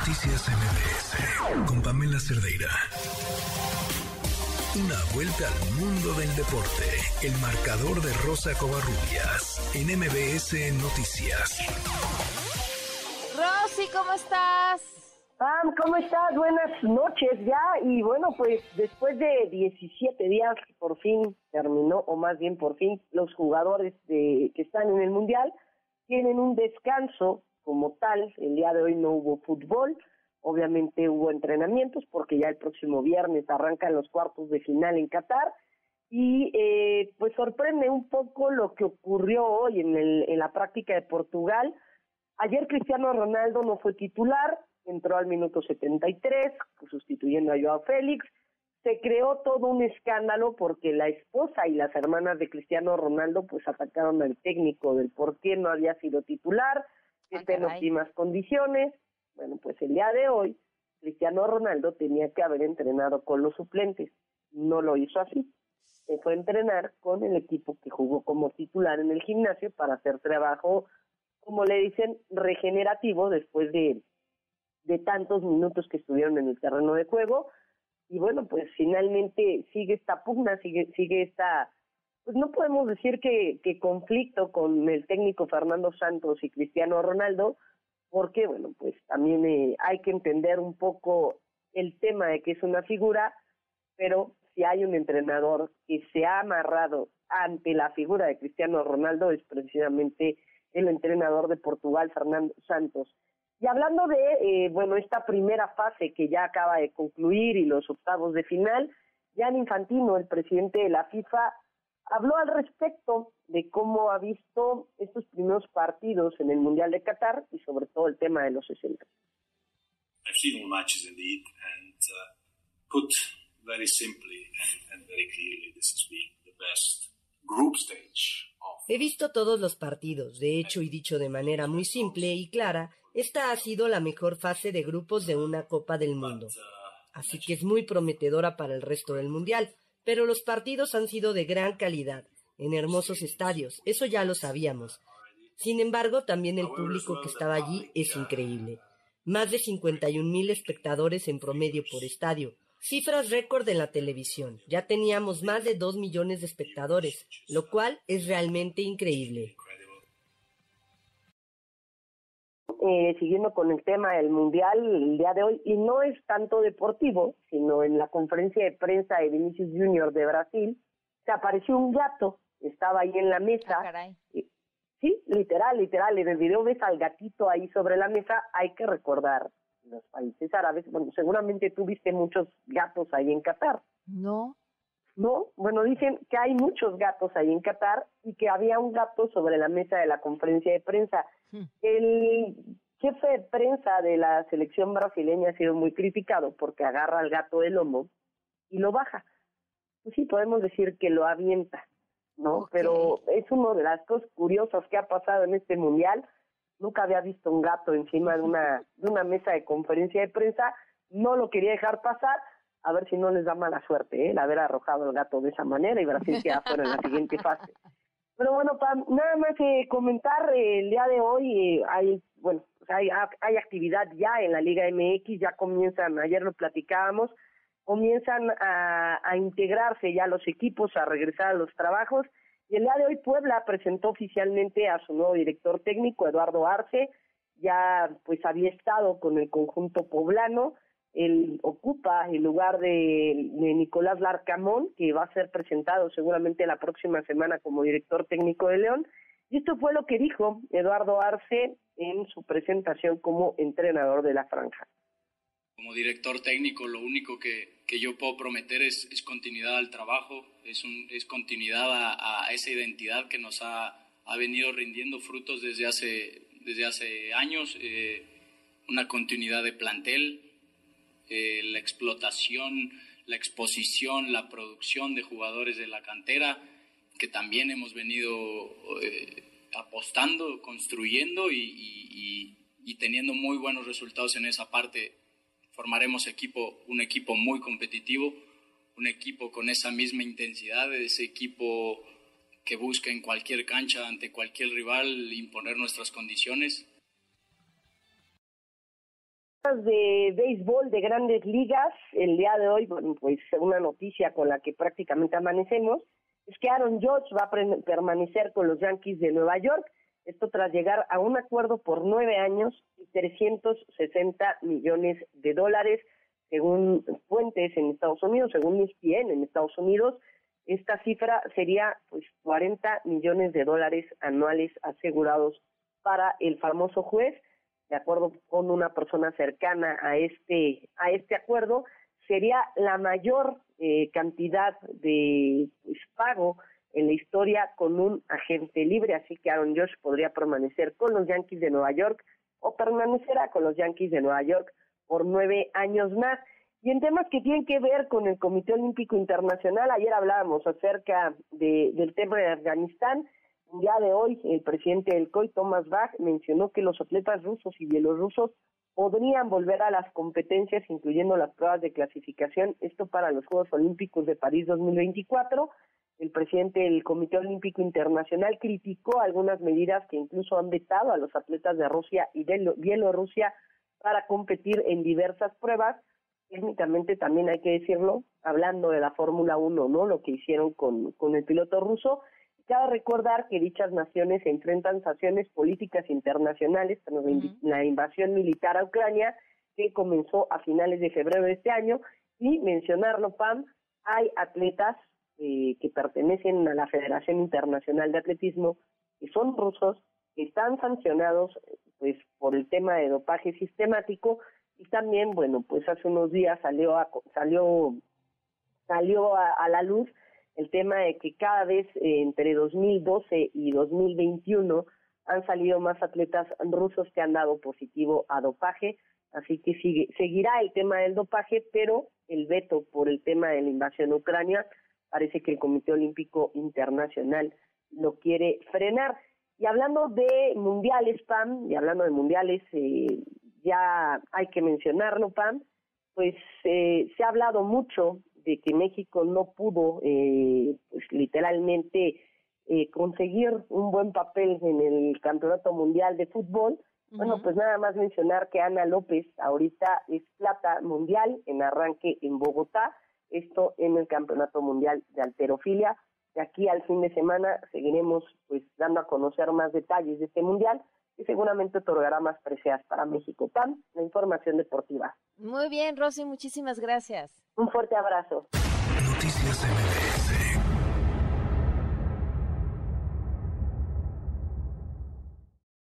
Noticias MBS con Pamela Cerdeira. Una vuelta al mundo del deporte. El marcador de Rosa Covarrubias en MBS Noticias. Rosy, ¿cómo estás? Pam, ¿cómo estás? Buenas noches ya. Y bueno, pues después de 17 días, por fin terminó, o más bien por fin, los jugadores de, que están en el Mundial tienen un descanso como tal. El día de hoy no hubo fútbol, obviamente hubo entrenamientos porque ya el próximo viernes arrancan los cuartos de final en Qatar. Y eh, pues sorprende un poco lo que ocurrió hoy en, el, en la práctica de Portugal. Ayer Cristiano Ronaldo no fue titular, entró al minuto 73, sustituyendo a Joao Félix. Se creó todo un escándalo porque la esposa y las hermanas de Cristiano Ronaldo pues atacaron al técnico del por qué no había sido titular, que está en óptimas condiciones. Bueno, pues el día de hoy Cristiano Ronaldo tenía que haber entrenado con los suplentes. No lo hizo así. Se fue a entrenar con el equipo que jugó como titular en el gimnasio para hacer trabajo, como le dicen, regenerativo después de, de tantos minutos que estuvieron en el terreno de juego. Y bueno, pues finalmente sigue esta pugna, sigue, sigue esta, pues no podemos decir que, conflicto con el técnico Fernando Santos y Cristiano Ronaldo, porque bueno, pues también eh, hay que entender un poco el tema de que es una figura, pero si hay un entrenador que se ha amarrado ante la figura de Cristiano Ronaldo es precisamente el entrenador de Portugal, Fernando Santos. Y hablando de, eh, bueno, esta primera fase que ya acaba de concluir y los octavos de final, Jan Infantino, el presidente de la FIFA, habló al respecto de cómo ha visto estos primeros partidos en el Mundial de Qatar y sobre todo el tema de los 60. I've seen all matches indeed, and uh, put very simply and, and very clearly, this has been the best group stage of He visto todos los partidos, de hecho y dicho de manera muy simple y clara, esta ha sido la mejor fase de grupos de una Copa del Mundo. Así que es muy prometedora para el resto del Mundial, pero los partidos han sido de gran calidad, en hermosos estadios, eso ya lo sabíamos. Sin embargo, también el público que estaba allí es increíble. Más de 51 mil espectadores en promedio por estadio, cifras récord en la televisión. Ya teníamos más de 2 millones de espectadores, lo cual es realmente increíble. Eh, siguiendo con el tema del Mundial el día de hoy, y no es tanto deportivo, sino en la conferencia de prensa de Vinicius Junior de Brasil, se apareció un gato, estaba ahí en la mesa, Ah, caray. sí, literal, literal, en el video ves al gatito ahí sobre la mesa, hay que recordar, los países árabes, bueno, seguramente tú viste muchos gatos ahí en Qatar, No. ¿no? Bueno, dicen que hay muchos gatos ahí en Qatar y que había un gato sobre la mesa de la conferencia de prensa. Hmm. El jefe de prensa de la selección brasileña ha sido muy criticado porque agarra al gato del lomo y lo baja. Pues sí, podemos decir que lo avienta, ¿no? Pero es una de las cosas curiosas que ha pasado en este mundial. Nunca había visto un gato encima de una, de una mesa de conferencia de prensa. No lo quería dejar pasar. A ver si no les da mala suerte, ¿eh? El haber arrojado el gato de esa manera y Brasil queda fuera en la siguiente fase. Pero bueno, Pam, nada más que comentar, eh, el día de hoy eh, hay, bueno, hay, hay actividad ya en la Liga MX, ya comienzan, ayer lo platicábamos, comienzan a, a integrarse ya los equipos, a regresar a los trabajos, y el día de hoy Puebla presentó oficialmente a su nuevo director técnico, Eduardo Arce, ya pues había estado con el conjunto poblano, él ocupa el lugar de, de Nicolás Larcamón, que va a ser presentado seguramente la próxima semana como director técnico de León. Y esto fue lo que dijo Eduardo Arce en su presentación como entrenador de la franja. Como director técnico, lo único que, que yo puedo prometer es, es continuidad al trabajo, es, un, es continuidad a, a esa identidad que nos ha, ha venido rindiendo frutos desde hace, desde hace años, eh, una continuidad de plantel, la explotación, la exposición, la producción de jugadores de la cantera, que también hemos venido eh, apostando, construyendo y, y- y- y teniendo muy buenos resultados en esa parte. Formaremos equipo, un equipo muy competitivo, un equipo con esa misma intensidad, ese equipo que busca en cualquier cancha, ante cualquier rival, imponer nuestras condiciones de béisbol de grandes ligas, el día de hoy, bueno, pues una noticia con la que prácticamente amanecemos, es que Aaron Judge va a permanecer con los Yankees de Nueva York, esto tras llegar a un acuerdo por nueve años y 360 millones de dólares, según fuentes en Estados Unidos, según ESPN en Estados Unidos, esta cifra sería pues 40 millones de dólares anuales asegurados para el famoso juez de acuerdo con una persona cercana a este a este acuerdo sería la mayor eh, cantidad de pues, pago en la historia con un agente libre, así que Aaron Josh podría permanecer con los Yankees de Nueva York o permanecerá con los Yankees de Nueva York por nueve años más. Y en temas que tienen que ver con el Comité Olímpico Internacional, ayer hablábamos acerca de, del tema de Afganistán, día de hoy, el presidente del COI, Thomas Bach, mencionó que los atletas rusos y bielorrusos podrían volver a las competencias, incluyendo las pruebas de clasificación, esto para los Juegos Olímpicos de París 2024. El presidente del Comité Olímpico Internacional criticó algunas medidas que incluso han vetado a los atletas de Rusia y de Bielorrusia para competir en diversas pruebas. Técnicamente también hay que decirlo, hablando de la Fórmula 1, ¿no? Lo que hicieron con el piloto ruso Cabe recordar que dichas naciones se enfrentan sanciones políticas internacionales tras la invasión militar a Ucrania que comenzó a finales de febrero de este año. Y mencionarlo, Pam, hay atletas eh, que pertenecen a la Federación Internacional de Atletismo que son rusos, que están sancionados pues por el tema de dopaje sistemático. Y también, bueno, pues hace unos días salió salió salió a la luz el tema de que cada vez eh, entre 2012 y 2021 han salido más atletas rusos que han dado positivo a dopaje, así que sigue, seguirá el tema del dopaje, pero el veto por el tema de la invasión a Ucrania parece que el Comité Olímpico Internacional lo quiere frenar. Y hablando de mundiales, Pam, y hablando de mundiales, eh, ya hay que mencionarlo, Pam, pues eh, se ha hablado mucho de que México no pudo, eh, pues literalmente, eh, conseguir un buen papel en el Campeonato Mundial de Fútbol. Bueno, pues nada más mencionar que Ana López ahorita es plata mundial en arranque en Bogotá, esto en el Campeonato Mundial de Alterofilia. De aquí al fin de semana seguiremos pues dando a conocer más detalles de este mundial seguramente otorgará más precias para México. Pam, la información deportiva. Muy bien, Rosy, muchísimas gracias. Un fuerte abrazo. Noticias